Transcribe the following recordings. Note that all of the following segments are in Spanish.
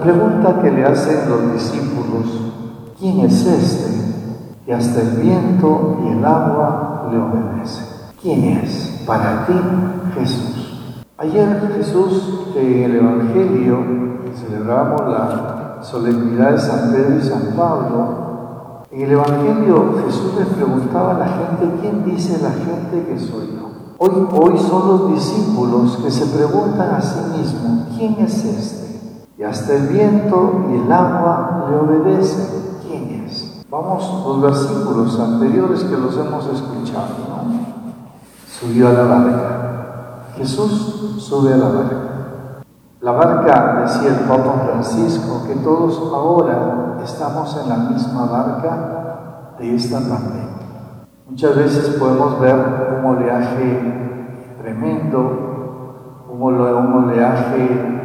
Pregunta que le hacen los discípulos, ¿quién es este? Y hasta el viento y el agua le obedecen. ¿Quién es para ti Jesús? Ayer Jesús en el Evangelio celebramos la solemnidad de San Pedro y San Pablo. En el Evangelio Jesús le preguntaba a la gente, ¿quién dice la gente que soy yo? Hoy, hoy son los discípulos que se preguntan a sí mismos, ¿quién es este? Y hasta el viento y el agua le obedecen. ¿Quién es? Vamos los versículos anteriores que los hemos escuchado. Subió a la barca. Jesús sube a la barca. La barca, decía el Papa Francisco, que todos ahora estamos en la misma barca de esta pandemia. Muchas veces podemos ver un oleaje tremendo, un oleaje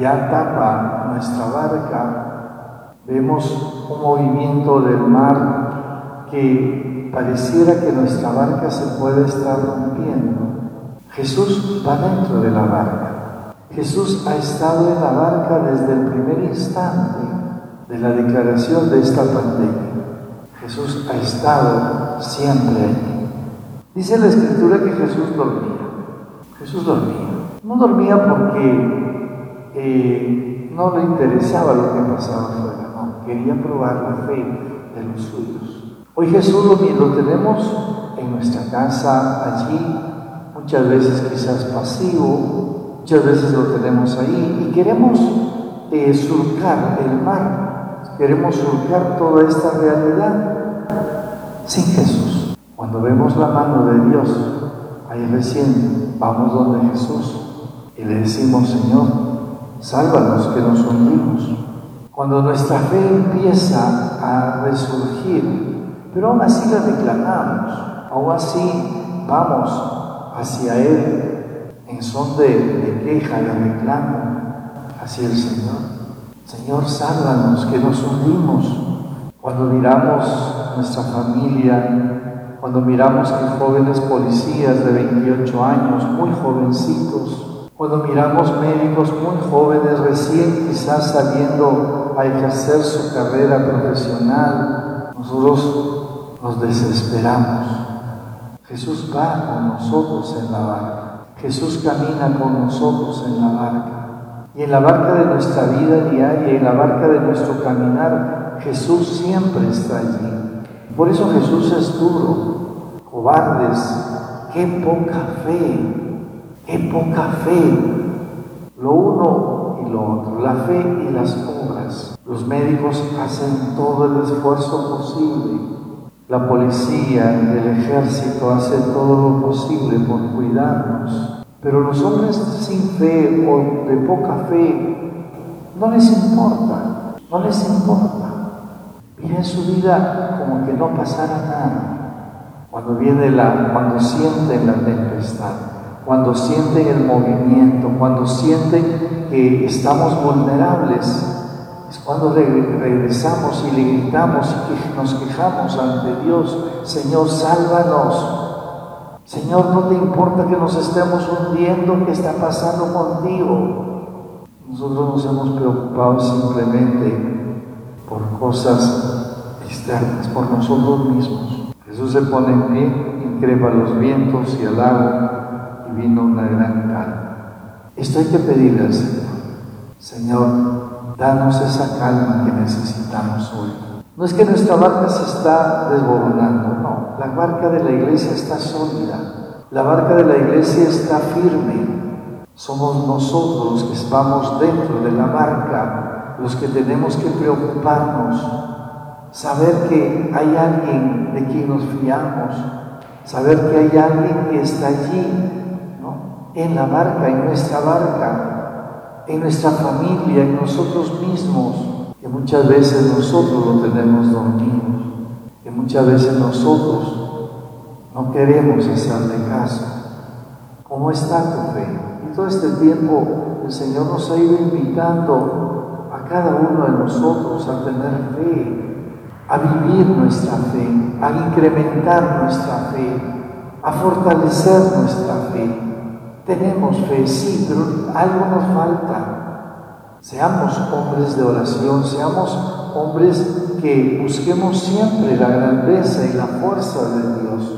ya tapa nuestra barca. Vemos un movimiento del mar que pareciera que nuestra barca se puede estar rompiendo. Jesús va dentro de la barca. Jesús ha estado en la barca desde el primer instante de la declaración de esta pandemia. Jesús ha estado siempre allí. Dice la escritura que Jesús dormía. Jesús dormía. No dormía porque eh, no le interesaba lo que pasaba afuera, no. Quería probar la fe de los suyos. Hoy Jesús lo, lo tenemos en nuestra casa, allí, muchas veces quizás pasivo, muchas veces lo tenemos ahí y queremos eh, surcar el mar, queremos surcar toda esta realidad sin Jesús. Cuando vemos la mano de Dios, ahí recién vamos donde Jesús y le decimos, Señor, sálvanos que nos hundimos. Cuando nuestra fe empieza a resurgir, pero aún así la declaramos, aún así vamos hacia Él en son de, queja, de reclamo hacia el Señor. Señor, sálvanos que nos hundimos. Cuando miramos nuestra familia, cuando miramos que jóvenes policías de 28 años, muy jovencitos, cuando miramos médicos muy jóvenes, recién quizás saliendo a ejercer su carrera profesional, nosotros nos desesperamos. Jesús va con nosotros en la barca. Jesús camina con nosotros en la barca. Y en la barca de nuestra vida diaria, en la barca de nuestro caminar, Jesús siempre está allí. Por eso Jesús es duro, cobardes, qué poca fe, qué poca fe. Lo uno y lo otro, la fe y las obras. Los médicos hacen todo el esfuerzo posible. La policía, el ejército hace todo lo posible por cuidarnos. Pero los hombres sin fe o de poca fe no les importa, no les importa en su vida como que no pasara nada. Cuando viene la, cuando sienten la tempestad, cuando sienten el movimiento, cuando sienten que estamos vulnerables, es cuando regresamos y le gritamos y nos quejamos ante Dios, Señor, sálvanos. Señor, no te importa que nos estemos hundiendo, ¿qué está pasando contigo? Nosotros nos hemos preocupado simplemente por cosas por nosotros mismos. Jesús se pone en pie, increpa los vientos y el agua vino una gran calma. Esto hay que pedirle al Señor. Señor, danos esa calma que necesitamos hoy. No es que nuestra barca se está desboronando, no. La barca de la iglesia está sólida. La barca de la iglesia está firme. Somos nosotros los que estamos dentro de la barca, los que tenemos que preocuparnos saber que hay alguien de quien nos fiamos, saber que hay alguien que está allí. En la barca, en nuestra barca, en nuestra familia, en nosotros mismos, que muchas veces nosotros lo tenemos dormido, que muchas veces nosotros no queremos hacerle caso. ¿Cómo está tu fe? Y todo este tiempo el Señor nos ha ido invitando a cada uno de nosotros a tener fe, a vivir nuestra fe, a incrementar nuestra fe, a fortalecer nuestra fe. Tenemos fe, sí, pero algo nos falta. Seamos hombres de oración, seamos hombres que busquemos siempre la grandeza y la fuerza de Dios.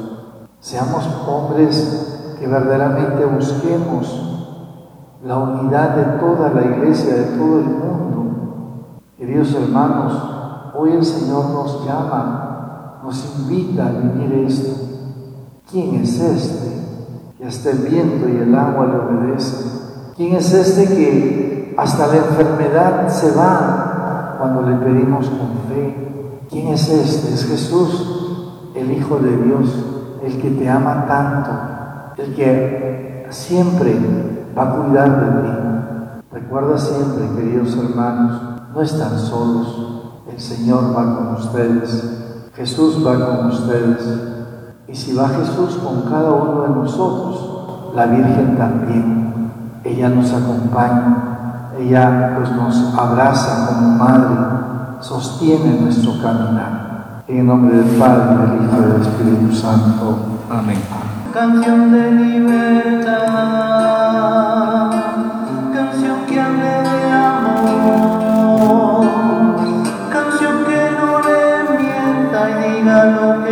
Seamos hombres que verdaderamente busquemos la unidad de toda la iglesia, de todo el mundo. Queridos hermanos, hoy el Señor nos llama, nos invita a vivir esto. ¿Quién es este que hasta el viento y el agua le obedecen? ¿Quién es este que hasta la enfermedad se va cuando le pedimos con fe? ¿Quién es este? Es Jesús, el Hijo de Dios el que te ama tanto, el que siempre va a cuidar de ti. Recuerda siempre, queridos hermanos, no están solos. El Señor va con ustedes. Jesús va con ustedes. Y si va Jesús con cada uno de nosotros, la Virgen también. Ella nos acompaña. Ella pues nos abraza como madre, sostiene nuestro caminar. En el nombre del Padre, del Hijo y del Espíritu Santo. Amén. Canción de libertad, canción que hable de amor, canción que no le mienta y diga lo que